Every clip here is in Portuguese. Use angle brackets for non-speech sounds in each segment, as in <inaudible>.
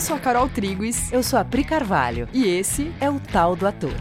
Eu sou a Carol Triguis. Eu sou a Pri Carvalho. E esse é o Tal do Ator.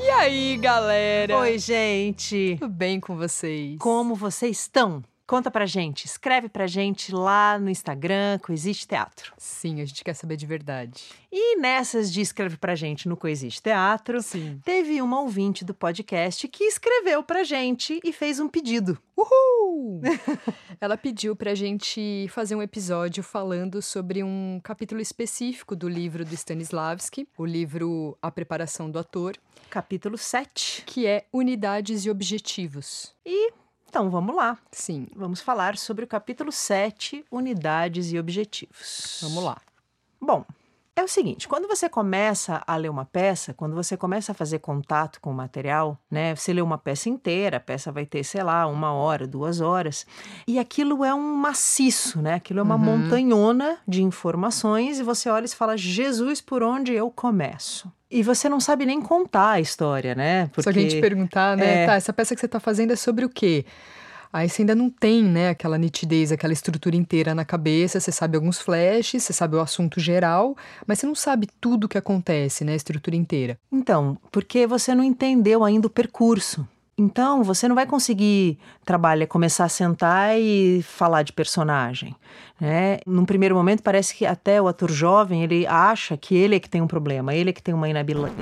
E aí, galera? Oi, gente. Tudo bem com vocês? Como vocês estão? Conta pra gente, escreve pra gente lá no Instagram, Coexiste Teatro. Sim, a gente quer saber de verdade. E nessas de escreve pra gente no Coexiste Teatro, Sim. teve uma ouvinte do podcast que escreveu pra gente e fez um pedido. Uhul! <laughs> Ela pediu pra gente fazer um episódio falando sobre um capítulo específico do livro do Stanislavski, o livro A Preparação do Ator. Capítulo 7. Que é Unidades e Objetivos. E então vamos lá. Sim. Vamos falar sobre o capítulo 7, Unidades e Objetivos. Vamos lá. Bom, é o seguinte, quando você começa a ler uma peça, quando você começa a fazer contato com o material, né? Você lê uma peça inteira, a peça vai ter, sei lá, uma hora, duas horas, e aquilo é um maciço, né? Aquilo é uma uhum. montanhona de informações, e você olha e fala, Jesus, por onde eu começo? E você não sabe nem contar a história, né? Porque, Se alguém te perguntar, né? É... Tá, essa peça que você está fazendo é sobre o quê? Aí você ainda não tem, né, aquela nitidez, aquela estrutura inteira na cabeça, você sabe alguns flashes, você sabe o assunto geral, mas você não sabe tudo o que acontece, né, a estrutura inteira. Então, porque você não entendeu ainda o percurso. Então, você não vai conseguir trabalhar, começar a sentar e falar de personagem. Né? Num primeiro momento, parece que até o ator jovem ele acha que ele é que tem um problema, ele é que tem uma <laughs> inabilidade.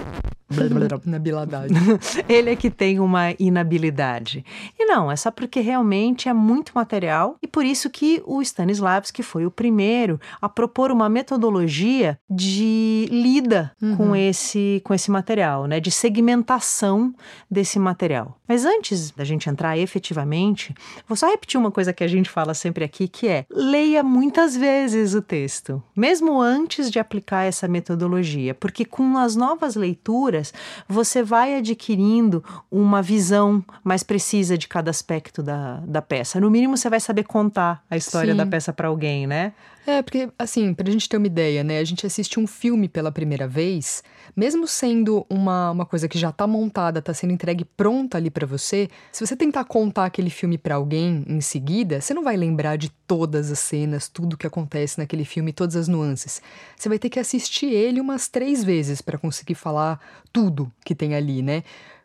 Inabilidade. <laughs> ele é que tem uma inabilidade. E não, é só porque realmente é muito material e por isso que o Stanislavski foi o primeiro a propor uma metodologia de lida uhum. com esse com esse material, né, de segmentação desse material. Mas antes da gente entrar efetivamente, vou só repetir uma coisa que a gente fala sempre aqui, que é leia muitas vezes o texto, mesmo antes de aplicar essa metodologia, porque com as novas leituras você vai adquirindo uma visão mais precisa de cada aspecto da, da peça. No mínimo, você vai saber contar a história Sim. da peça para alguém, né? É, porque, assim, pra gente ter uma ideia, né? A gente assiste um filme pela primeira vez, mesmo sendo uma, uma coisa que já tá montada, tá sendo entregue pronta ali para você, se você tentar contar aquele filme para alguém em seguida, você não vai lembrar de todas as cenas, tudo que acontece naquele filme, todas as nuances. Você vai ter que assistir ele umas três vezes para conseguir falar tudo que tem ali, né?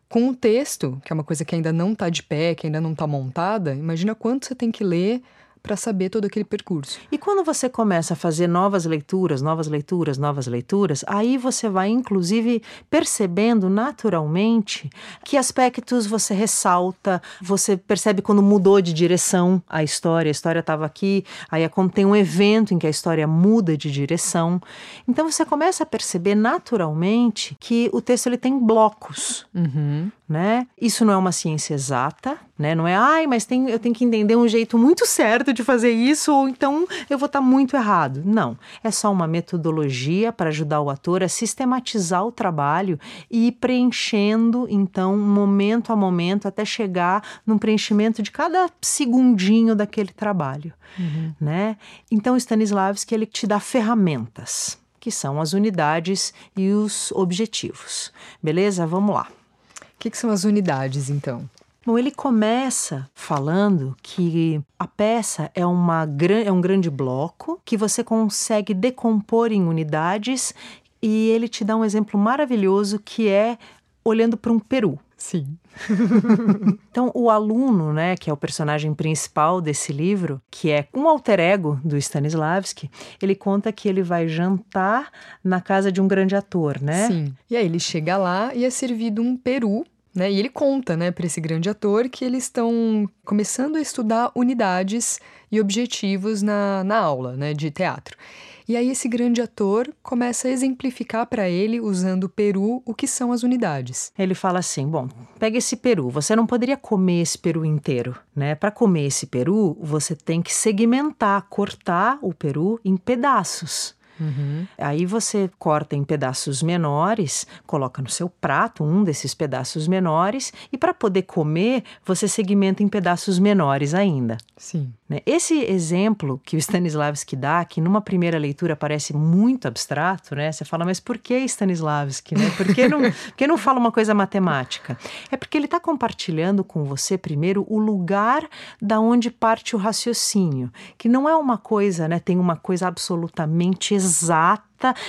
Com o texto, que é uma coisa que ainda não tá de pé, que ainda não tá montada, imagina quanto você tem que ler para saber todo aquele percurso. E quando você começa a fazer novas leituras, novas leituras, novas leituras, aí você vai inclusive percebendo naturalmente que aspectos você ressalta, você percebe quando mudou de direção a história, a história estava aqui, aí é quando tem um evento em que a história muda de direção. Então você começa a perceber naturalmente que o texto ele tem blocos. Uhum né? Isso não é uma ciência exata, né? Não é, ai, mas tem, eu tenho que entender um jeito muito certo de fazer isso, ou então eu vou estar muito errado. Não. É só uma metodologia para ajudar o ator a sistematizar o trabalho e ir preenchendo, então, momento a momento, até chegar no preenchimento de cada segundinho daquele trabalho, uhum. né? Então, Stanislavski, ele te dá ferramentas que são as unidades e os objetivos. Beleza? Vamos lá. O que, que são as unidades, então? Bom, ele começa falando que a peça é, uma, é um grande bloco que você consegue decompor em unidades e ele te dá um exemplo maravilhoso que é olhando para um peru. Sim. <laughs> <laughs> então, o aluno, né, que é o personagem principal desse livro, que é um alter ego do Stanislavski, ele conta que ele vai jantar na casa de um grande ator, né? Sim. E aí ele chega lá e é servido um peru né? E ele conta, né, para esse grande ator que eles estão começando a estudar unidades e objetivos na, na aula, né, de teatro. E aí esse grande ator começa a exemplificar para ele, usando o peru, o que são as unidades. Ele fala assim: "Bom, pega esse peru, você não poderia comer esse peru inteiro, né? Para comer esse peru, você tem que segmentar, cortar o peru em pedaços. Uhum. Aí você corta em pedaços menores, coloca no seu prato um desses pedaços menores e para poder comer, você segmenta em pedaços menores ainda. Sim. Né? Esse exemplo que o Stanislavski dá, que numa primeira leitura parece muito abstrato, né? Você fala, mas por que Stanislavski? Né? Por, que não, <laughs> por que não fala uma coisa matemática? É porque ele está compartilhando com você, primeiro, o lugar da onde parte o raciocínio, que não é uma coisa, né? Tem uma coisa absolutamente exata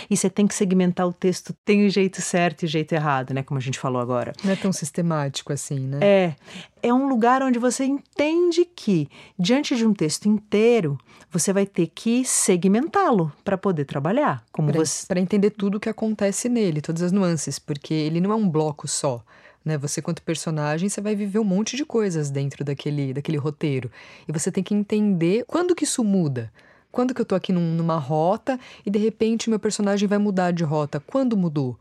e você tem que segmentar o texto, tem o jeito certo e o jeito errado, né? Como a gente falou agora. Não é tão sistemático assim, né? É. É um lugar onde você entende que, diante de um texto inteiro, você vai ter que segmentá-lo para poder trabalhar. Como Para você... entender tudo o que acontece nele, todas as nuances, porque ele não é um bloco só. Né? Você, quanto personagem, você vai viver um monte de coisas dentro daquele, daquele roteiro. E você tem que entender quando que isso muda. Quando que eu tô aqui num, numa rota e de repente meu personagem vai mudar de rota? Quando mudou?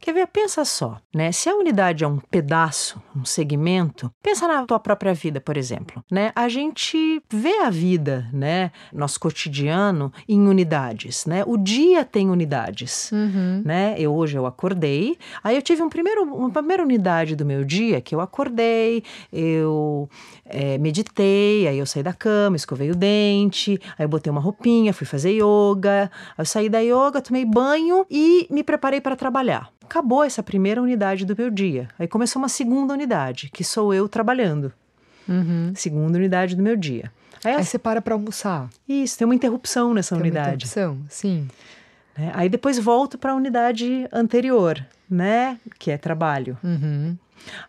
Quer ver? Pensa só, né? Se a unidade é um pedaço, um segmento, pensa na tua própria vida, por exemplo, né? A gente vê a vida, né, nosso cotidiano em unidades, né? O dia tem unidades, uhum. né? Eu hoje eu acordei, aí eu tive um primeiro, uma primeira unidade do meu dia que eu acordei, eu é, meditei, aí eu saí da cama, escovei o dente, aí eu botei uma roupinha, fui fazer yoga, aí eu saí da yoga, tomei banho e me preparei para trabalhar acabou essa primeira unidade do meu dia. Aí começou uma segunda unidade, que sou eu trabalhando. Uhum. Segunda unidade do meu dia. Aí, Aí você para para almoçar. Isso, tem uma interrupção nessa tem unidade. Uma interrupção, sim. É, aí depois volto para a unidade anterior, né? Que é trabalho. Uhum.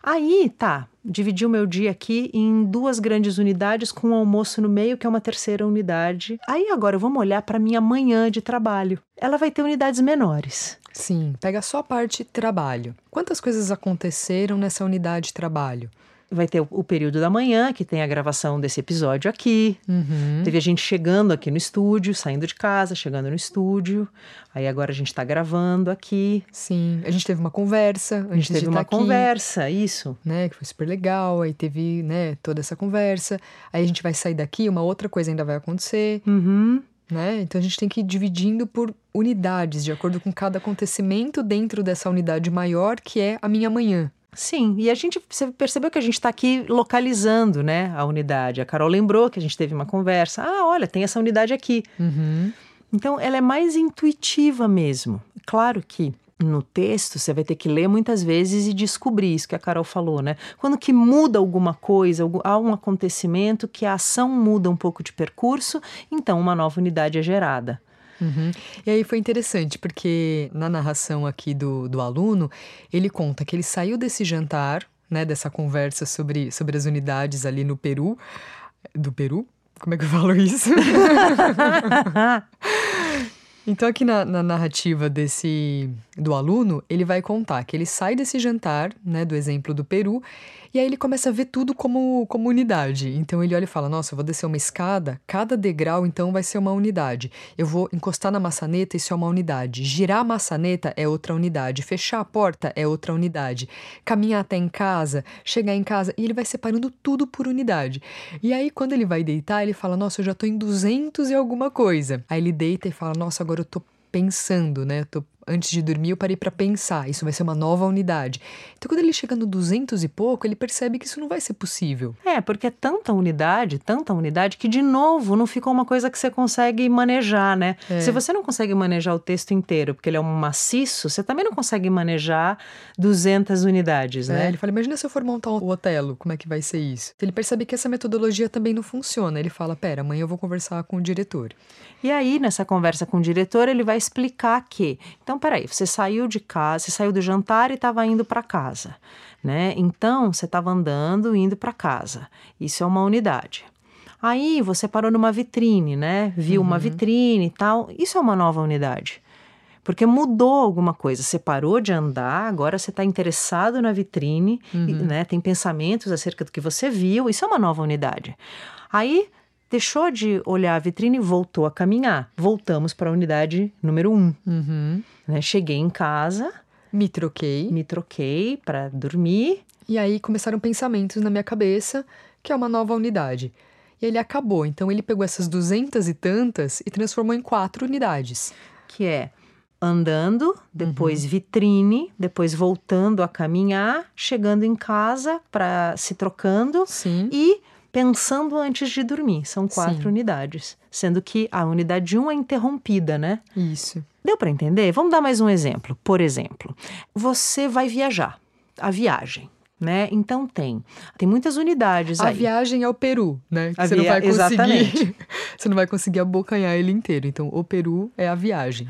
Aí, tá, dividi o meu dia aqui em duas grandes unidades com um almoço no meio, que é uma terceira unidade. Aí agora vamos olhar para minha manhã de trabalho. Ela vai ter unidades menores. Sim, pega só a parte trabalho. Quantas coisas aconteceram nessa unidade de trabalho? Vai ter o período da manhã, que tem a gravação desse episódio aqui. Uhum. Teve a gente chegando aqui no estúdio, saindo de casa, chegando no estúdio. Aí agora a gente está gravando aqui. Sim, a gente teve uma conversa. A gente teve de uma tá conversa, aqui, isso. Né, que foi super legal. Aí teve né, toda essa conversa. Aí a gente vai sair daqui, uma outra coisa ainda vai acontecer. Uhum. Né? Então a gente tem que ir dividindo por unidades, de acordo com cada acontecimento dentro dessa unidade maior, que é a minha manhã. Sim, e a gente você percebeu que a gente está aqui localizando, né, a unidade. A Carol lembrou que a gente teve uma conversa. Ah, olha, tem essa unidade aqui. Uhum. Então, ela é mais intuitiva mesmo. Claro que no texto você vai ter que ler muitas vezes e descobrir isso que a Carol falou, né? Quando que muda alguma coisa, há um acontecimento que a ação muda um pouco de percurso, então uma nova unidade é gerada. Uhum. E aí foi interessante, porque na narração aqui do, do aluno, ele conta que ele saiu desse jantar, né, dessa conversa sobre, sobre as unidades ali no Peru. Do Peru? Como é que eu falo isso? <laughs> então, aqui na, na, narrativa desse do aluno, ele vai contar que ele sai desse jantar, né, do exemplo do Peru, e aí ele começa a ver tudo como, como unidade. Então ele olha e fala: Nossa, eu vou descer uma escada, cada degrau então vai ser uma unidade. Eu vou encostar na maçaneta, isso é uma unidade. Girar a maçaneta é outra unidade. Fechar a porta é outra unidade. Caminhar até em casa, chegar em casa. E ele vai separando tudo por unidade. E aí, quando ele vai deitar, ele fala: Nossa, eu já tô em 200 e alguma coisa. Aí ele deita e fala: Nossa, agora eu tô pensando, né? Eu tô antes de dormir, eu parei para pensar, isso vai ser uma nova unidade. Então, quando ele chega no 200 e pouco, ele percebe que isso não vai ser possível. É, porque é tanta unidade, tanta unidade, que de novo não ficou uma coisa que você consegue manejar, né? É. Se você não consegue manejar o texto inteiro, porque ele é um maciço, você também não consegue manejar 200 unidades, é, né? Ele fala, imagina se eu for montar o Otelo, como é que vai ser isso? Ele percebe que essa metodologia também não funciona. Ele fala, pera, amanhã eu vou conversar com o diretor. E aí, nessa conversa com o diretor, ele vai explicar que, então, peraí, você saiu de casa, você saiu do jantar e estava indo para casa, né? Então, você estava andando indo para casa. Isso é uma unidade. Aí, você parou numa vitrine, né? Viu uhum. uma vitrine e tal. Isso é uma nova unidade. Porque mudou alguma coisa. Você parou de andar, agora você está interessado na vitrine, uhum. né? Tem pensamentos acerca do que você viu. Isso é uma nova unidade. Aí deixou de olhar a vitrine e voltou a caminhar. Voltamos para a unidade número um. Uhum. Né? Cheguei em casa. Me troquei. Me troquei para dormir. E aí começaram pensamentos na minha cabeça, que é uma nova unidade. E ele acabou. Então ele pegou essas duzentas e tantas e transformou em quatro unidades. Que é andando, depois uhum. vitrine, depois voltando a caminhar, chegando em casa para se trocando Sim. e pensando antes de dormir. São quatro Sim. unidades, sendo que a unidade 1 é interrompida, né? Isso. Deu para entender? Vamos dar mais um exemplo. Por exemplo, você vai viajar, a viagem. Né? Então tem, tem muitas unidades A aí. viagem ao Peru, né? Que A você não via- vai conseguir. <laughs> você não vai conseguir abocanhar ele inteiro. Então, o Peru é a viagem.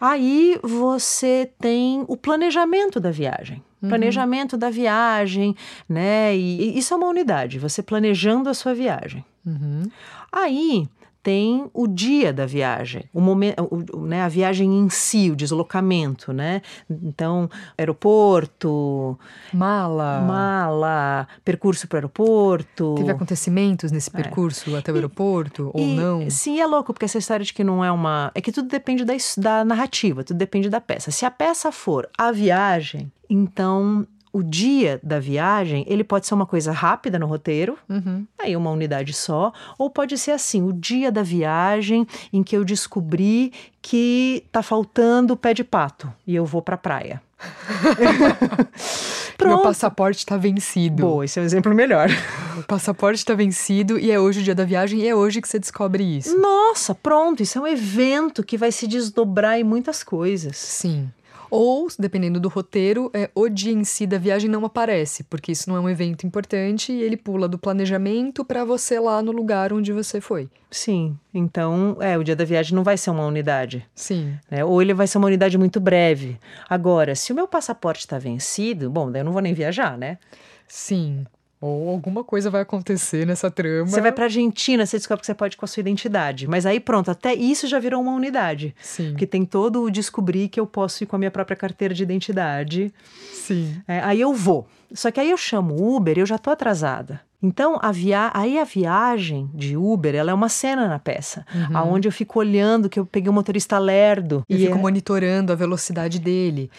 Aí você tem o planejamento da viagem. Planejamento da viagem, né? E, e isso é uma unidade, você planejando a sua viagem. Uhum. Aí tem o dia da viagem, o momento, o- né, a viagem em si, o deslocamento, né? Então, aeroporto, Mala. mala, percurso para o aeroporto. Teve acontecimentos nesse percurso até o aeroporto ou É. E, não? Sim, é louco, porque essa história de que não é uma. É que tudo depende da, da narrativa, tudo depende da peça. Se a peça for a viagem, então o dia da viagem, ele pode ser uma coisa rápida no roteiro, Uhum. aí uma unidade só, ou pode ser assim, o dia da viagem em que eu descobri que tá faltando pé de pato e eu vou pra praia. <laughs> Meu Pronto. passaporte tá vencido. Boa, esse é o exemplo melhor. O passaporte tá vencido e é hoje o dia da viagem e é hoje que você descobre isso. Nossa, pronto, isso é um evento que vai se desdobrar em muitas coisas. Sim. Ou, dependendo do roteiro, é, o dia em si da viagem não aparece, porque isso não é um evento importante e ele pula do planejamento para você lá no lugar onde você foi. Sim, então, é, o dia da viagem não vai ser uma unidade, Sim. né? Ou ele vai ser uma unidade muito breve. Agora, se o meu passaporte está vencido, bom, daí eu não vou nem viajar, né? Sim. Ou alguma coisa vai acontecer nessa trama. Você vai pra Argentina, você descobre que você pode com a sua identidade. Mas aí pronto, até isso já virou uma unidade. Sim. Porque tem todo o descobrir que eu posso ir com a minha própria carteira de identidade. Sim. É, aí eu vou. Só que aí eu chamo Uber e eu já tô atrasada. Então, a via... aí a viagem de Uber, ela é uma cena na peça. aonde eu fico olhando que eu peguei um motorista lerdo. Eu e fico é- monitorando a velocidade dele.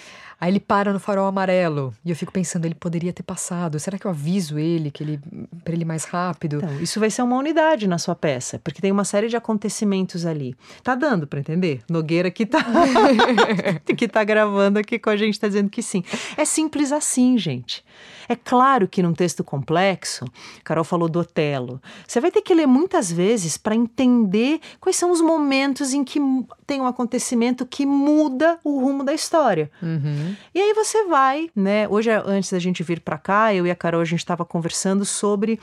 Aí ele para no farol amarelo e eu fico pensando, ele poderia ter passado. Será que eu aviso ele que ele para ele ir mais rápido? Então, isso vai ser uma unidade na sua peça, porque tem uma série de acontecimentos ali. Tá dando para entender? Nogueira que tá <laughs> que tá gravando aqui com a gente tá dizendo que sim. É simples assim, gente. É claro que num texto complexo, Carol falou do Otelo. Você vai ter que ler muitas vezes para entender quais são os momentos em que tem um acontecimento que muda o rumo da história. Uhum. E aí você vai, né? Hoje, antes da gente vir para cá, eu e a Carol, a gente estava conversando sobre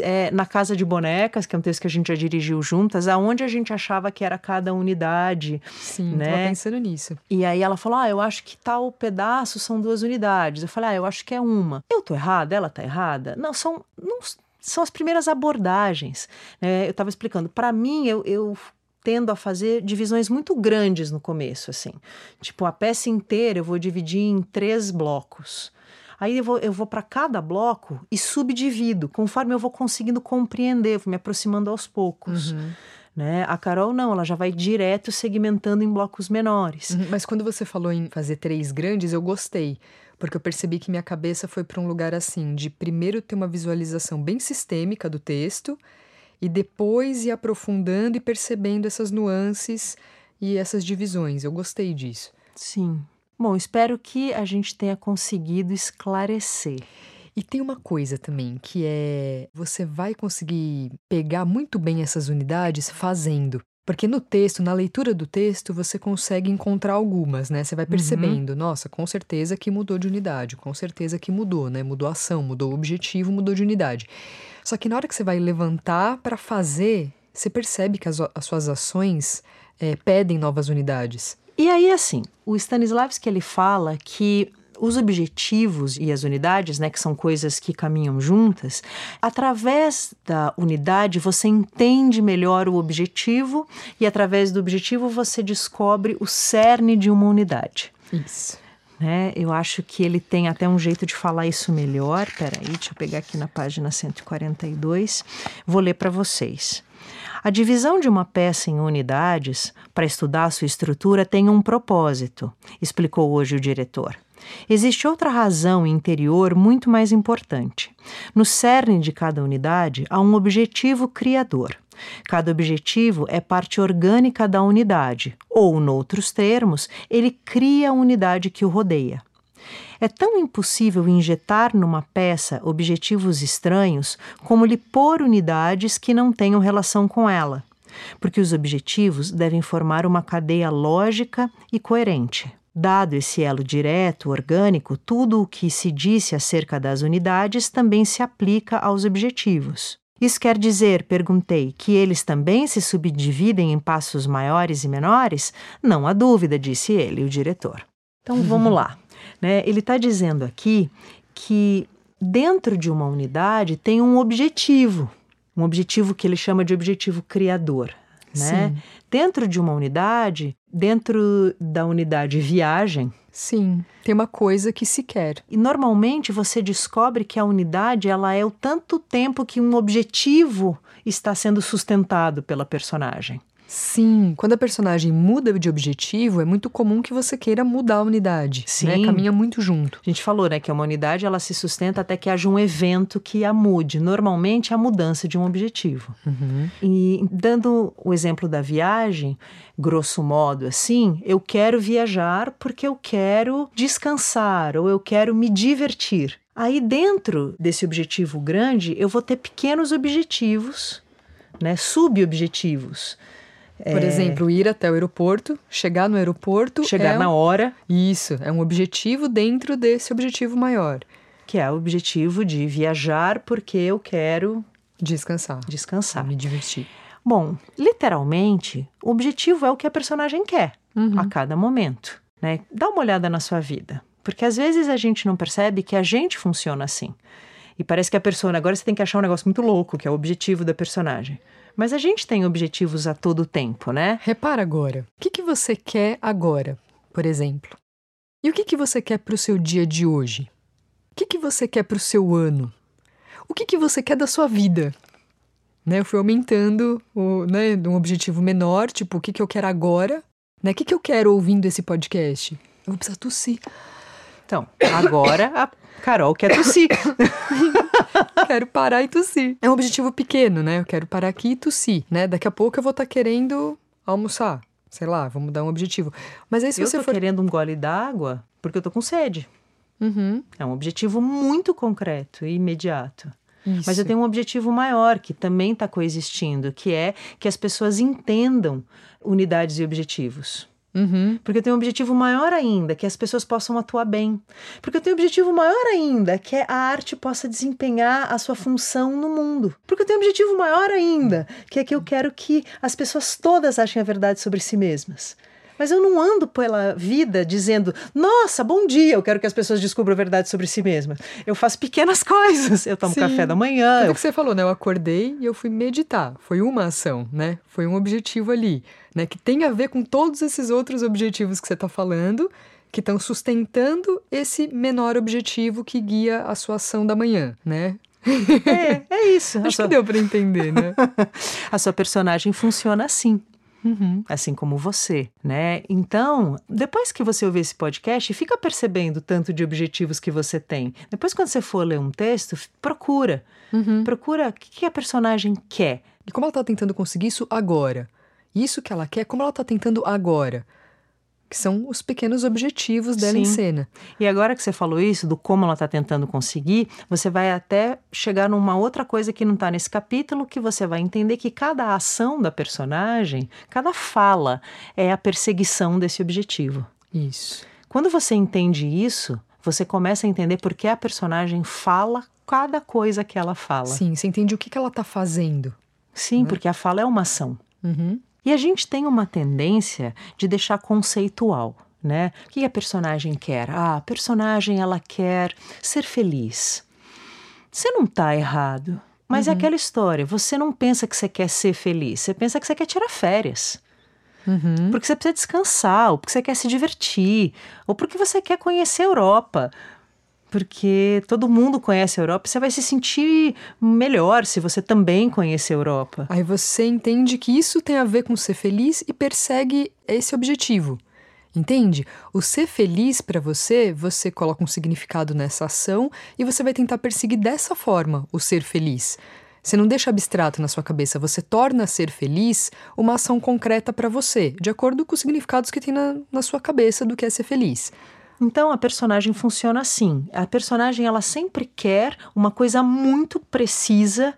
é, Na Casa de Bonecas, que é um texto que a gente já dirigiu juntas, aonde a gente achava que era cada unidade. Sim, Né? tava pensando nisso. E aí ela falou: Ah, eu acho que tal pedaço são duas unidades. Eu falei: Ah, eu acho que é uma. Eu tô errada? Ela tá errada? Não, são. Não, são as primeiras abordagens. né? eu estava explicando. Para mim, eu, eu tendo a fazer divisões muito grandes no começo, assim. Tipo, a peça inteira eu vou dividir em três blocos. Aí eu vou, eu vou para cada bloco e subdivido, conforme eu vou conseguindo compreender, vou me aproximando aos poucos. Uhum. Né? A Carol não, ela já vai direto segmentando em blocos menores. Uhum, Mas quando você falou em fazer três grandes, eu gostei. Porque eu percebi que minha cabeça foi para um lugar assim, de primeiro ter uma visualização bem sistêmica do texto e depois ir aprofundando e percebendo essas nuances e essas divisões. Eu gostei disso. Sim. Bom, espero que a gente tenha conseguido esclarecer. E tem uma coisa também, que é você vai conseguir pegar muito bem essas unidades fazendo. Porque no texto, na leitura do texto, você consegue encontrar algumas, né? Você vai percebendo, nossa, com certeza que mudou de unidade, com certeza que mudou, né? Mudou a ação, mudou o objetivo, mudou de unidade. Só que na hora que você vai levantar para fazer, você percebe que as, as suas ações eh, pedem novas unidades. E aí, assim, o Stanislavski ele fala que os objetivos e as unidades, né, que são coisas que caminham juntas, através da unidade você entende melhor o objetivo e através do objetivo você descobre o cerne de uma unidade. Isso. Né? Eu acho que ele tem até um jeito de falar isso melhor. Peraí, deixa eu pegar aqui na página 142. Vou ler para vocês. A divisão de uma peça em unidades para estudar sua estrutura tem um propósito, explicou hoje o diretor. Existe outra razão interior muito mais importante. No cerne de cada unidade há um objetivo criador. Cada objetivo é parte orgânica da unidade, ou, noutros termos, ele cria a unidade que o rodeia. É tão impossível injetar numa peça objetivos estranhos como lhe pôr unidades que não tenham relação com ela, porque os objetivos devem formar uma cadeia lógica e coerente. Dado esse elo direto, orgânico, tudo o que se disse acerca das unidades também se aplica aos objetivos. Isso quer dizer, perguntei, que eles também se subdividem em passos maiores e menores? Não há dúvida, disse ele, o diretor. Então vamos lá. <laughs> Né? Ele está dizendo aqui que dentro de uma unidade tem um objetivo, um objetivo que ele chama de objetivo criador. Né? Dentro de uma unidade, dentro da unidade viagem, Sim, tem uma coisa que se quer. e normalmente você descobre que a unidade ela é o tanto tempo que um objetivo está sendo sustentado pela personagem. Sim, quando a personagem muda de objetivo, é muito comum que você queira mudar a unidade. Né? Sim. Caminha muito junto. A gente falou, né, que uma unidade ela se sustenta até que haja um evento que a mude. Normalmente é a mudança de um objetivo. E dando o exemplo da viagem, grosso modo assim, eu quero viajar porque eu quero descansar ou eu quero me divertir. Aí dentro desse objetivo grande, eu vou ter pequenos objetivos, né, subobjetivos. Por exemplo, ir até o aeroporto, chegar no aeroporto. Chegar é na um... hora, Isso, é um objetivo dentro desse objetivo maior. que é o objetivo de viajar porque eu quero Descansar. descansar. Me divertir. Bom, literalmente, o objetivo é o que a personagem quer a cada momento, né? Dá uma olhada na sua vida, porque às vezes a gente não percebe que a gente funciona assim. E parece que a persona, agora você tem que achar um negócio muito louco, que é o objetivo da personagem. Mas a gente tem objetivos a todo tempo, né? Repara agora. O que, que você quer agora, por exemplo? E o que, que você quer para o seu dia de hoje? O que, que você quer para o seu ano? O que, que você quer da sua vida? Né, eu fui aumentando o, né, um objetivo menor, tipo, o que, que eu quero agora? Né, o que, que eu quero ouvindo esse podcast? Eu vou precisar tossir. Então, agora a Carol quer tossir. <laughs> quero parar e tossir. É um objetivo pequeno, né? Eu quero parar aqui e tossir, né? Daqui a pouco eu vou estar querendo almoçar. Sei lá, vamos dar um objetivo. Mas aí se eu você tô for... querendo um gole d'água porque eu tô com sede. Uhum, É um objetivo muito concreto e imediato. isso. Mas eu tenho um objetivo maior que também está coexistindo, que é que as pessoas entendam unidades e objetivos. Uhum. Porque eu tenho um objetivo maior ainda, que as pessoas possam atuar bem. Porque eu tenho um objetivo maior ainda, que é a arte possa desempenhar a sua função no mundo. Porque eu tenho um objetivo maior ainda, que é que eu quero que as pessoas todas achem a verdade sobre si mesmas. Mas eu não ando pela vida dizendo, nossa, bom dia, eu quero que as pessoas descubram a verdade sobre si mesmas. Eu faço pequenas <laughs> coisas. Eu tomo Sim. café da manhã, Tudo eu que você falou, né? Eu acordei e eu fui meditar. Foi uma ação, né? Foi um objetivo ali, né? Que tem a ver com todos esses outros objetivos que você está falando, que estão sustentando esse menor objetivo que guia a sua ação da manhã, né? É, é isso. <laughs> Acho sua, que deu para entender, né? <laughs> a sua personagem funciona assim. Uhum. Assim como você, né? Então, depois que você ouvir esse podcast, fica percebendo o tanto de objetivos que você tem. Depois, quando você for ler um texto, procura. Uhum. Procura o que que a personagem quer. E como ela está tentando conseguir isso agora? Isso que ela quer, como ela está tentando agora? Que são os pequenos objetivos dela em Sim. cena. E agora que você falou isso, do como ela está tentando conseguir, você vai até chegar numa outra coisa que não está nesse capítulo, que você vai entender que cada ação da personagem, cada fala, é a perseguição desse objetivo. Isso. Quando você entende isso, você começa a entender por que a personagem fala cada coisa que ela fala. Sim, você entende o que, que ela está fazendo. Sim, porque a fala é uma ação. Uhum. E a gente tem uma tendência de deixar conceitual, né? O que a personagem quer? Ah, a personagem ela quer ser feliz. Você não está errado, mas é aquela história. Você não pensa que você quer ser feliz, você pensa que você quer tirar férias. Uhum. Porque você precisa descansar, ou porque você quer se divertir, ou porque você quer conhecer a Europa. Porque todo mundo conhece a Europa, você vai se sentir melhor se você também conhecer a Europa. Aí você entende que isso tem a ver com ser feliz e persegue esse objetivo. Entende? O ser feliz para você, você coloca um significado nessa ação e você vai tentar perseguir dessa forma o ser feliz. Você não deixa abstrato na sua cabeça, você torna ser feliz uma ação concreta para você, de acordo com os significados que tem na, na sua cabeça do que é ser feliz. Então a personagem funciona assim. A personagem ela sempre quer uma coisa muito precisa.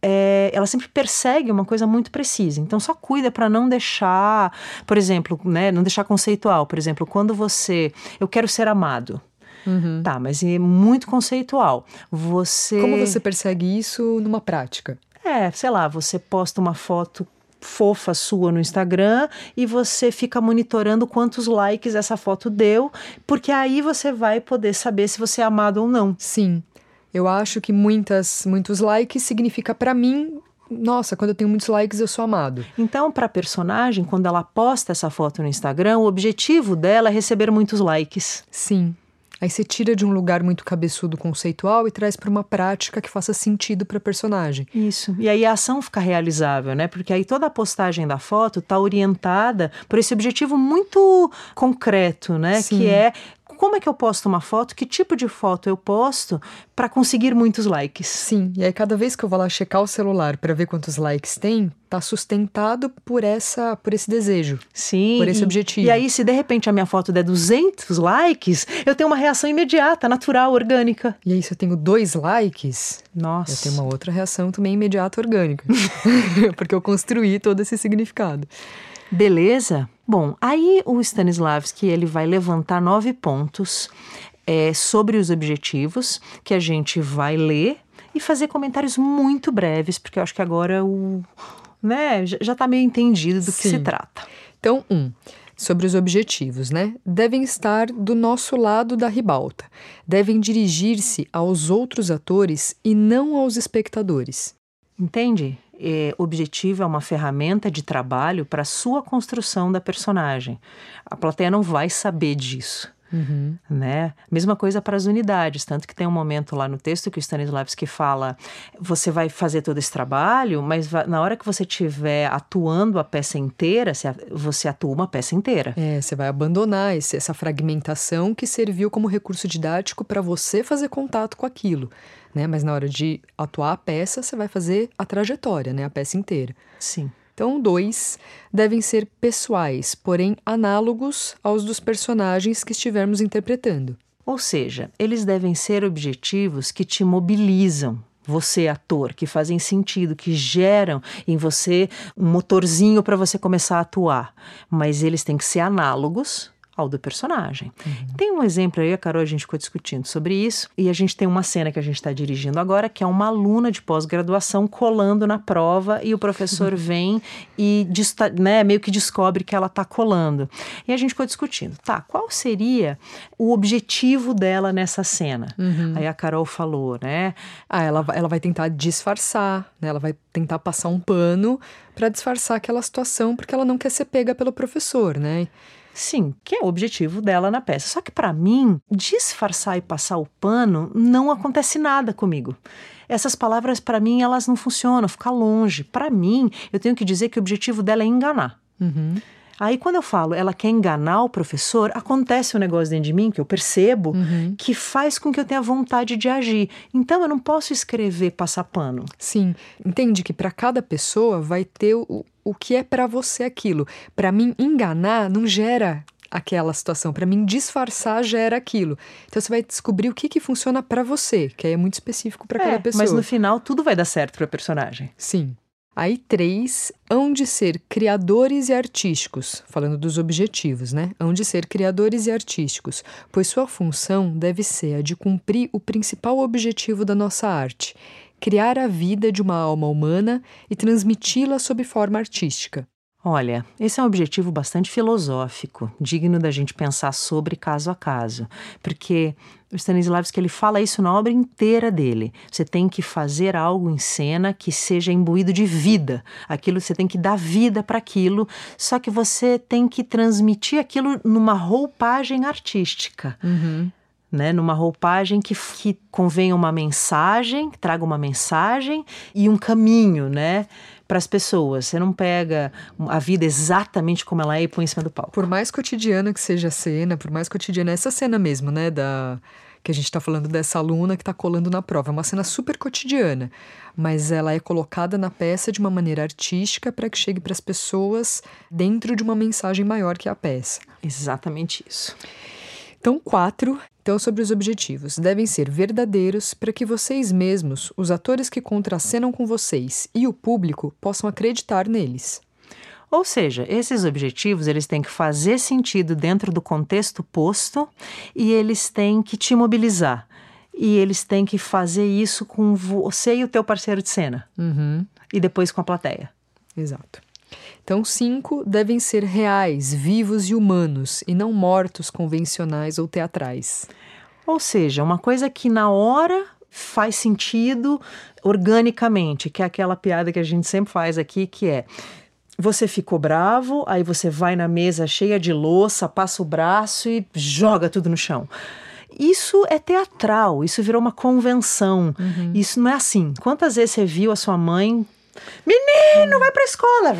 É, ela sempre persegue uma coisa muito precisa. Então só cuida para não deixar, por exemplo, né, não deixar conceitual. Por exemplo, quando você, eu quero ser amado. Uhum. Tá, mas é muito conceitual. Você Como você persegue isso numa prática? É, sei lá, você posta uma foto fofa sua no Instagram e você fica monitorando quantos likes essa foto deu, porque aí você vai poder saber se você é amado ou não. Sim. Eu acho que muitas, muitos likes significa para mim nossa, quando eu tenho muitos likes eu sou amado. Então, para a personagem, quando ela posta essa foto no Instagram, o objetivo dela é receber muitos likes. Sim. Aí você tira de um lugar muito cabeçudo conceitual e traz para uma prática que faça sentido para a personagem. Isso. E aí a ação fica realizável, né? Porque aí toda a postagem da foto está orientada por esse objetivo muito concreto, né? Sim. Que é como é que eu posto uma foto, que tipo de foto eu posto para conseguir muitos likes. Sim, e aí cada vez que eu vou lá checar o celular para ver quantos likes tem, tá sustentado por essa por esse desejo. Sim. Por esse e, objetivo. E aí se de repente a minha foto der 200 likes, eu tenho uma reação imediata, natural, orgânica. E aí se eu tenho dois likes, nossa. Eu tenho uma outra reação também imediata orgânica. <laughs> <laughs> porque eu construí todo esse significado. Beleza? Bom, aí o Stanislavski ele vai levantar nove pontos é, sobre os objetivos que a gente vai ler e fazer comentários muito breves, porque eu acho que agora o, né, já está meio entendido do Sim. que se trata. Então, um, sobre os objetivos, né? Devem estar do nosso lado da ribalta. Devem dirigir-se aos outros atores e não aos espectadores. Entende? É, objetivo é uma ferramenta de trabalho para a sua construção da personagem. A plateia não vai saber disso. Uhum. Né? Mesma coisa para as unidades, tanto que tem um momento lá no texto que o Stanislavski fala: você vai fazer todo esse trabalho, mas na hora que você estiver atuando a peça inteira, você atua uma peça inteira. É, você vai abandonar esse, essa fragmentação que serviu como recurso didático para você fazer contato com aquilo. Né? Mas na hora de atuar a peça, você vai fazer a trajetória, né? a peça inteira. Sim. Então, dois devem ser pessoais, porém análogos aos dos personagens que estivermos interpretando. Ou seja, eles devem ser objetivos que te mobilizam, você, ator, que fazem sentido, que geram em você um motorzinho para você começar a atuar. Mas eles têm que ser análogos ao do personagem. Uhum. Tem um exemplo aí, a Carol, a gente ficou discutindo sobre isso, e a gente tem uma cena que a gente está dirigindo agora, que é uma aluna de pós-graduação colando na prova, e o professor uhum. <laughs> vem e né, meio que descobre que ela está colando. E a gente ficou discutindo, tá, qual seria o objetivo dela nessa cena? Uhum. Aí a Carol falou, né? Ah, ela, ela vai tentar disfarçar, né? Ela vai tentar passar um pano para disfarçar aquela situação, porque ela não quer ser pega pelo professor, né? Sim, que é o objetivo dela na peça. Só que para mim, disfarçar e passar o pano não acontece nada comigo. Essas palavras para mim elas não funcionam, ficar longe. Para mim, eu tenho que dizer que o objetivo dela é enganar. Uhum. Aí, quando eu falo ela quer enganar o professor, acontece um negócio dentro de mim que eu percebo uhum. que faz com que eu tenha vontade de agir. Então, eu não posso escrever passar pano. Sim, entende que para cada pessoa vai ter o, o que é para você aquilo. Para mim, enganar não gera aquela situação. Para mim, disfarçar gera aquilo. Então você vai descobrir o que, que funciona para você, que aí é muito específico para é, cada pessoa. Mas no final tudo vai dar certo para personagem. Sim. Aí, três, hão de ser criadores e artísticos, falando dos objetivos, né? Hão de ser criadores e artísticos, pois sua função deve ser a de cumprir o principal objetivo da nossa arte: criar a vida de uma alma humana e transmiti-la sob forma artística. Olha, esse é um objetivo bastante filosófico, digno da gente pensar sobre caso a caso, porque o Stanislavski ele fala isso na obra inteira dele. Você tem que fazer algo em cena que seja imbuído de vida. Aquilo você tem que dar vida para aquilo, só que você tem que transmitir aquilo numa roupagem artística. Uhum. Né, numa roupagem que, que convenha uma mensagem, que traga uma mensagem e um caminho, né? Para as pessoas. Você não pega a vida exatamente como ela é e põe em cima do palco. Por mais cotidiana que seja a cena, por mais cotidiana essa cena mesmo, né, da que a gente está falando dessa aluna que está colando na prova, é uma cena super cotidiana, mas ela é colocada na peça de uma maneira artística para que chegue para as pessoas dentro de uma mensagem maior que a peça. Exatamente isso. Então, quatro. Então, sobre os objetivos, devem ser verdadeiros para que vocês mesmos, os atores que contracenam com vocês e o público possam acreditar neles. Ou seja, esses objetivos eles têm que fazer sentido dentro do contexto posto e eles têm que te mobilizar. E eles têm que fazer isso com você e o teu parceiro de cena. Uhum. E depois com a plateia. Exato. Então, cinco devem ser reais, vivos e humanos, e não mortos convencionais ou teatrais. Ou seja, uma coisa que na hora faz sentido organicamente, que é aquela piada que a gente sempre faz aqui, que é você ficou bravo, aí você vai na mesa cheia de louça, passa o braço e joga tudo no chão. Isso é teatral, isso virou uma convenção. Uhum. Isso não é assim. Quantas vezes você viu a sua mãe Menino, vai pra escola!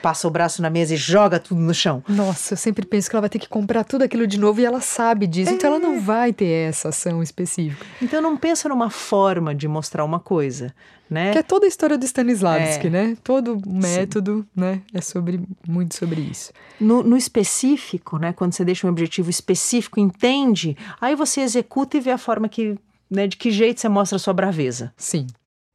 Passa o braço na mesa e joga tudo no chão. Nossa, eu sempre penso que ela vai ter que comprar tudo aquilo de novo e ela sabe disso, é. então ela não é. vai ter essa ação específica. Então não pensa numa forma de mostrar uma coisa, né? Que é toda a história do Stanislavski, é. né? Todo método, Sim. né? É sobre muito sobre isso. No, no específico, né? Quando você deixa um objetivo específico, entende, aí você executa e vê a forma que, né? De que jeito você mostra a sua braveza. Sim.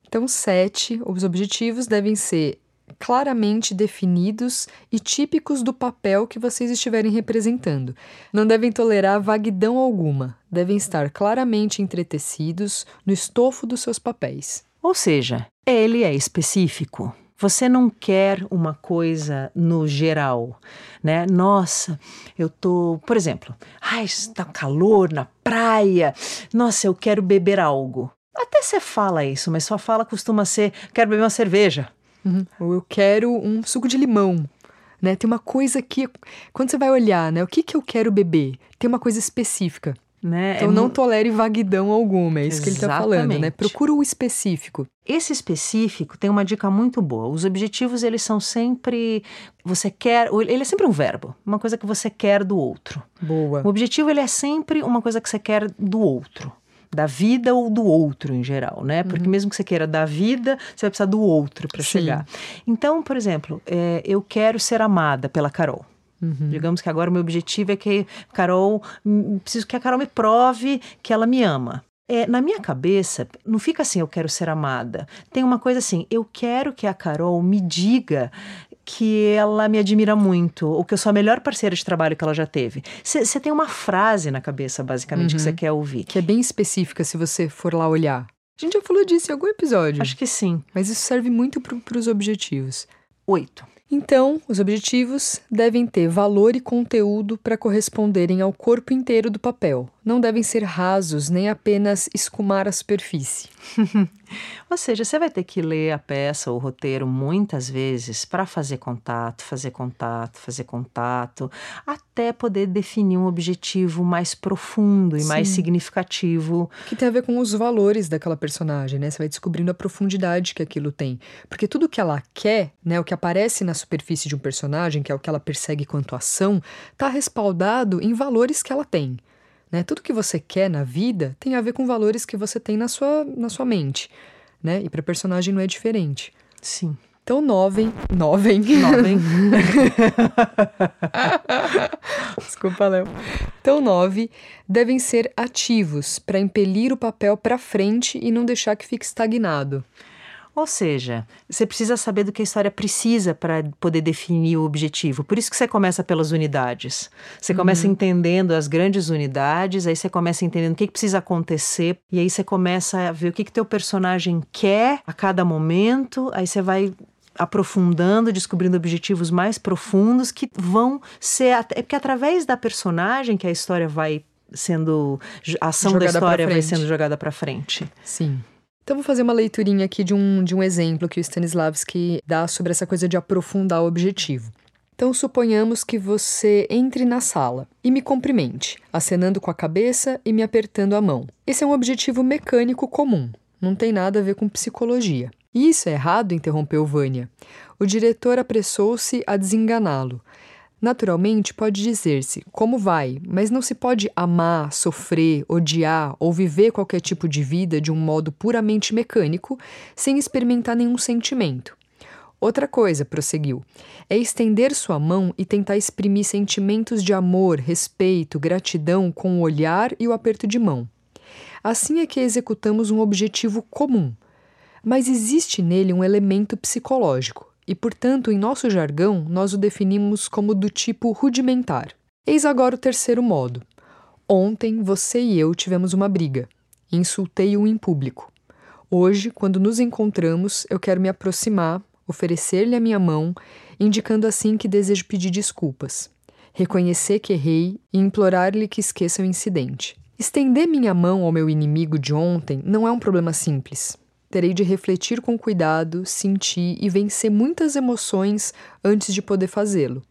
Então, sete, os objetivos devem ser claramente definidos e típicos do papel que vocês estiverem representando. Não devem tolerar vaguidão alguma, devem estar claramente entretecidos no estofo dos seus papéis. Ou seja, ele é específico. Você não quer uma coisa no geral, né? Nossa, eu tô, por exemplo, ai, está calor na praia. Nossa, eu quero beber algo. Até você fala isso, mas sua fala costuma ser: quero beber uma cerveja. Uhum. Ou eu quero um suco de limão. Né? Tem uma coisa que, quando você vai olhar, né? O que, que eu quero beber? Tem uma coisa específica. Né? Então é não tolere vaguidão alguma, é isso Exatamente. que ele está falando, né? Procura o específico. Esse específico tem uma dica muito boa. Os objetivos, eles são sempre você quer, ele é sempre um verbo, uma coisa que você quer do outro. Boa. O objetivo ele é sempre uma coisa que você quer do outro da vida ou do outro em geral, né? Porque uhum. mesmo que você queira da vida, você vai precisar do outro para chegar. Então, por exemplo, é, eu quero ser amada pela Carol. Uhum. Digamos que agora o meu objetivo é que Carol, hum, preciso que a Carol me prove que ela me ama. É, na minha cabeça, não fica assim, eu quero ser amada. Tem uma coisa assim, eu quero que a Carol me diga que ela me admira muito, ou que eu sou a melhor parceira de trabalho que ela já teve. Você tem uma frase na cabeça, basicamente, uhum. que você quer ouvir. Que é bem específica se você for lá olhar. A gente já falou disso em algum episódio. Acho que sim. Mas isso serve muito para os objetivos. Oito. Então, os objetivos devem ter valor e conteúdo para corresponderem ao corpo inteiro do papel. Não devem ser rasos nem apenas escumar a superfície. <laughs> Ou seja, você vai ter que ler a peça ou o roteiro muitas vezes para fazer contato, fazer contato, fazer contato, até poder definir um objetivo mais profundo e Sim. mais significativo. Que tem a ver com os valores daquela personagem, né? Você vai descobrindo a profundidade que aquilo tem. Porque tudo que ela quer, né, o que aparece na superfície de um personagem, que é o que ela persegue quanto ação, está respaldado em valores que ela tem. Né? Tudo que você quer na vida tem a ver com valores que você tem na sua, na sua mente. Né? E para personagem não é diferente. Sim. Então, novem. Novem. Novem. <laughs> Desculpa, Léo. Então, nove devem ser ativos para impelir o papel para frente e não deixar que fique estagnado. Ou seja, você precisa saber do que a história precisa para poder definir o objetivo. Por isso que você começa pelas unidades. Você uhum. começa entendendo as grandes unidades, aí você começa entendendo o que, que precisa acontecer, e aí você começa a ver o que, que teu personagem quer a cada momento, aí você vai aprofundando, descobrindo objetivos mais profundos que vão ser. É porque através da personagem que a história vai sendo. A ação jogada da história vai sendo jogada para frente. Sim. Então, vou fazer uma leiturinha aqui de um, de um exemplo que o Stanislavski dá sobre essa coisa de aprofundar o objetivo. Então, suponhamos que você entre na sala e me cumprimente, acenando com a cabeça e me apertando a mão. Esse é um objetivo mecânico comum, não tem nada a ver com psicologia. Isso é errado, interrompeu Vânia. O diretor apressou-se a desenganá-lo. Naturalmente, pode dizer-se como vai, mas não se pode amar, sofrer, odiar ou viver qualquer tipo de vida de um modo puramente mecânico, sem experimentar nenhum sentimento. Outra coisa, prosseguiu, é estender sua mão e tentar exprimir sentimentos de amor, respeito, gratidão com o olhar e o aperto de mão. Assim é que executamos um objetivo comum. Mas existe nele um elemento psicológico, e, portanto, em nosso jargão, nós o definimos como do tipo rudimentar. Eis agora o terceiro modo. Ontem você e eu tivemos uma briga. Insultei-o em público. Hoje, quando nos encontramos, eu quero me aproximar, oferecer-lhe a minha mão, indicando assim que desejo pedir desculpas, reconhecer que errei e implorar-lhe que esqueça o incidente. Estender minha mão ao meu inimigo de ontem não é um problema simples. Terei de refletir com cuidado, sentir e vencer muitas emoções antes de poder fazê-lo.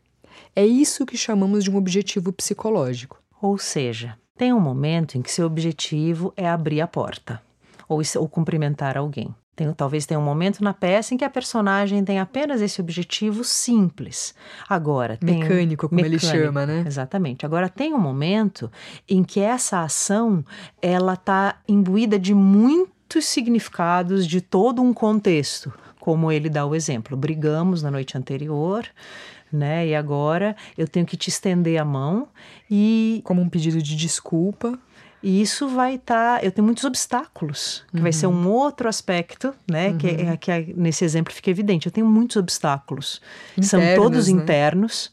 É isso que chamamos de um objetivo psicológico. Ou seja, tem um momento em que seu objetivo é abrir a porta ou, ou cumprimentar alguém. Tem, talvez tenha um momento na peça em que a personagem tem apenas esse objetivo simples. Agora tem mecânico, como mecânico, ele chama, né? Exatamente. Agora tem um momento em que essa ação ela está imbuída de muitos significados de todo um contexto, como ele dá o exemplo. Brigamos na noite anterior, né? E agora eu tenho que te estender a mão e como um pedido de desculpa. E isso vai estar. Tá, eu tenho muitos obstáculos, que uhum. vai ser um uhum. outro aspecto, né? Uhum. Que, é, que é, nesse exemplo fica evidente. Eu tenho muitos obstáculos. Internos, São todos né? internos.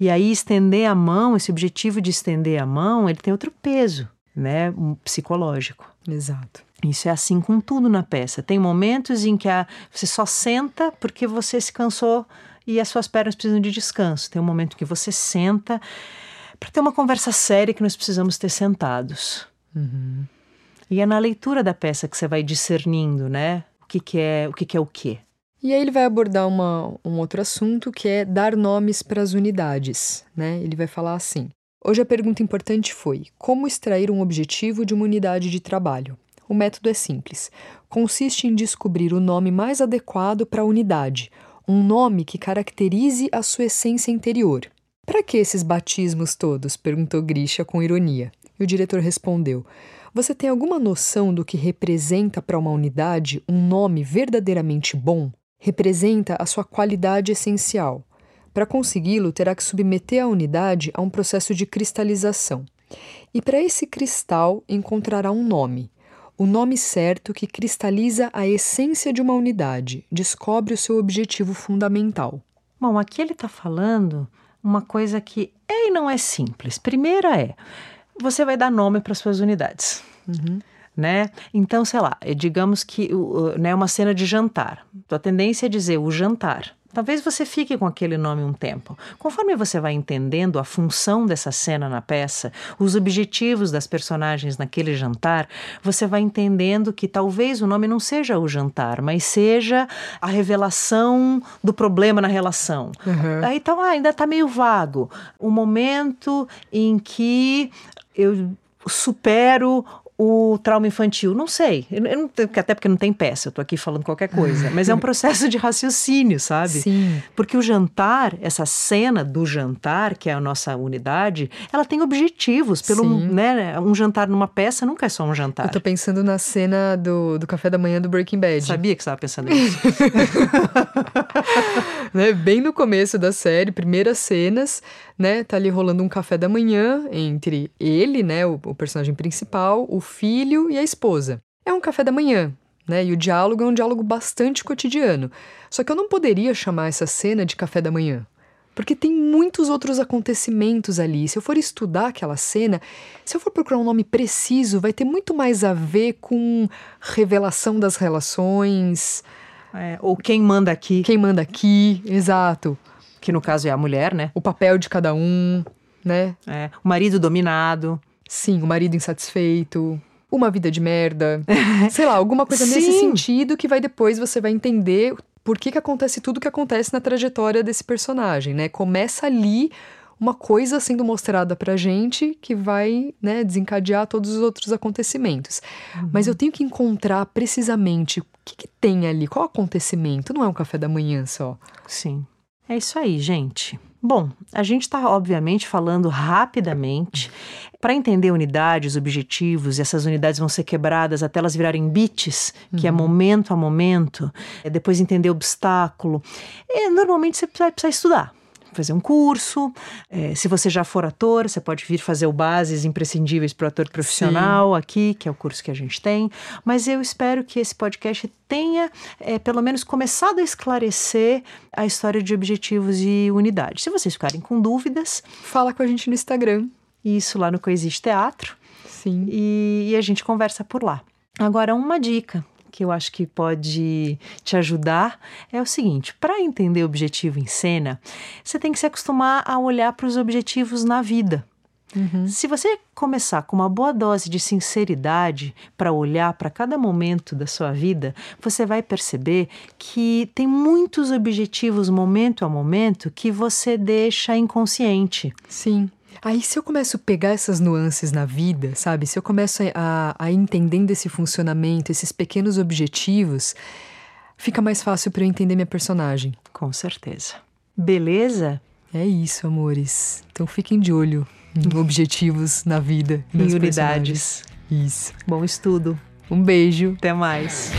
E aí, estender a mão, esse objetivo de estender a mão, ele tem outro peso, né? Um psicológico. Exato. Isso é assim com tudo na peça. Tem momentos em que a, você só senta porque você se cansou e as suas pernas precisam de descanso. Tem um momento que você senta para ter uma conversa séria que nós precisamos ter sentados. Uhum. E é na leitura da peça que você vai discernindo, né? O que, que é o que, que é o quê. E aí ele vai abordar uma, um outro assunto que é dar nomes para as unidades, né? Ele vai falar assim: Hoje a pergunta importante foi: como extrair um objetivo de uma unidade de trabalho? O método é simples. Consiste em descobrir o nome mais adequado para a unidade, um nome que caracterize a sua essência interior. Para que esses batismos todos? perguntou Grisha com ironia. E o diretor respondeu: Você tem alguma noção do que representa para uma unidade um nome verdadeiramente bom? Representa a sua qualidade essencial. Para consegui-lo, terá que submeter a unidade a um processo de cristalização. E para esse cristal encontrará um nome, o nome certo que cristaliza a essência de uma unidade, descobre o seu objetivo fundamental. Bom, aqui ele está falando uma coisa que é e não é simples. Primeira é, você vai dar nome para suas unidades. Uhum. Né? Então, sei lá, digamos que é né, uma cena de jantar. A tendência é dizer o jantar. Talvez você fique com aquele nome um tempo. Conforme você vai entendendo a função dessa cena na peça, os objetivos das personagens naquele jantar, você vai entendendo que talvez o nome não seja o jantar, mas seja a revelação do problema na relação. Uhum. Aí então, ah, ainda está meio vago. O momento em que eu supero o trauma infantil? Não sei. Eu não, até porque não tem peça, eu tô aqui falando qualquer coisa. Mas é um <laughs> processo de raciocínio, sabe? Sim. Porque o jantar, essa cena do jantar, que é a nossa unidade, ela tem objetivos. Pelo, Sim. né, um jantar numa peça nunca é só um jantar. Eu tô pensando na cena do, do café da manhã do Breaking Bad. Sabia que você estava pensando nisso. <laughs> né, bem no começo da série, primeiras cenas, né? Tá ali rolando um café da manhã entre ele, né, o, o personagem principal, o filho e a esposa. É um café da manhã, né? E o diálogo é um diálogo bastante cotidiano. Só que eu não poderia chamar essa cena de café da manhã. Porque tem muitos outros acontecimentos ali. Se eu for estudar aquela cena, se eu for procurar um nome preciso, vai ter muito mais a ver com revelação das relações. É, ou quem manda aqui. Quem manda aqui, exato que no caso é a mulher, né? O papel de cada um, né? É, o marido dominado. Sim, o marido insatisfeito, uma vida de merda. <laughs> sei lá, alguma coisa nesse sentido que vai depois você vai entender por que, que acontece tudo que acontece na trajetória desse personagem, né? Começa ali uma coisa sendo mostrada pra gente que vai, né, desencadear todos os outros acontecimentos. Uhum. Mas eu tenho que encontrar precisamente o que, que tem ali, qual acontecimento. Não é um café da manhã só. Sim. É isso aí, gente. Bom, a gente está obviamente falando rapidamente Para entender unidades, objetivos, essas unidades vão ser quebradas até elas virarem bits, que é Uhum. momento a momento, é depois entender obstáculo. É, normalmente você vai precisar estudar. Fazer um curso. é, se você já for ator, você pode vir fazer o Bases Imprescindíveis para o Ator Profissional aqui, que é o curso que a gente tem. Mas eu espero que esse podcast tenha, é, pelo menos, começado a esclarecer a história de objetivos e unidades. Se vocês ficarem com dúvidas, Fala com a gente no Instagram. isso lá no Coexiste Teatro Sim. e, e a gente conversa por lá. Agora, uma dica que eu acho que pode te ajudar é o seguinte: para entender objetivo em cena, você tem que se acostumar a olhar para os objetivos na vida. Se você começar com uma boa dose de sinceridade para olhar para cada momento da sua vida, você vai perceber que tem muitos objetivos momento a momento que você deixa inconsciente. Sim. Aí, se eu começo a pegar essas nuances na vida, sabe? Se eu começo a, a entendendo esse funcionamento, esses pequenos objetivos, fica mais fácil para eu entender minha personagem. Com certeza. Beleza? É isso, amores. Então fiquem de olho em <laughs> objetivos na vida. E nas unidades. Isso. Bom estudo. Um beijo. Até mais.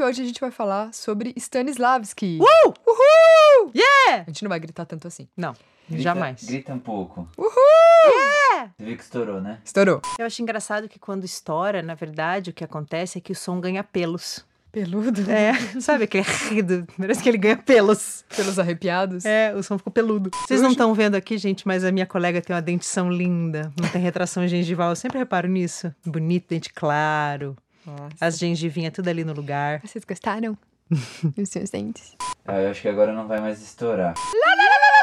E hoje a gente vai falar sobre Stanislavski. Uh! Uhul! Yeah! A gente não vai gritar tanto assim. Não, Grita- jamais. Grita um pouco. Uhul! Você viu que estourou, né? Estourou. Eu acho engraçado que quando estoura, na verdade, o que acontece é que o som ganha pelos. Peludo. É, <laughs> sabe aquele rido? Parece que ele ganha pelos. Pelos arrepiados. É, o som ficou peludo. Vocês não estão vendo aqui, gente, mas a minha colega tem uma dentição linda. Não tem retração gengival. Eu sempre reparo nisso. Bonito, dente claro. Nossa. As gengivinhas tudo ali no lugar. Vocês gostaram? Os seus dentes? Ah, eu acho que agora não vai mais estourar. Lá, lá, lá, lá,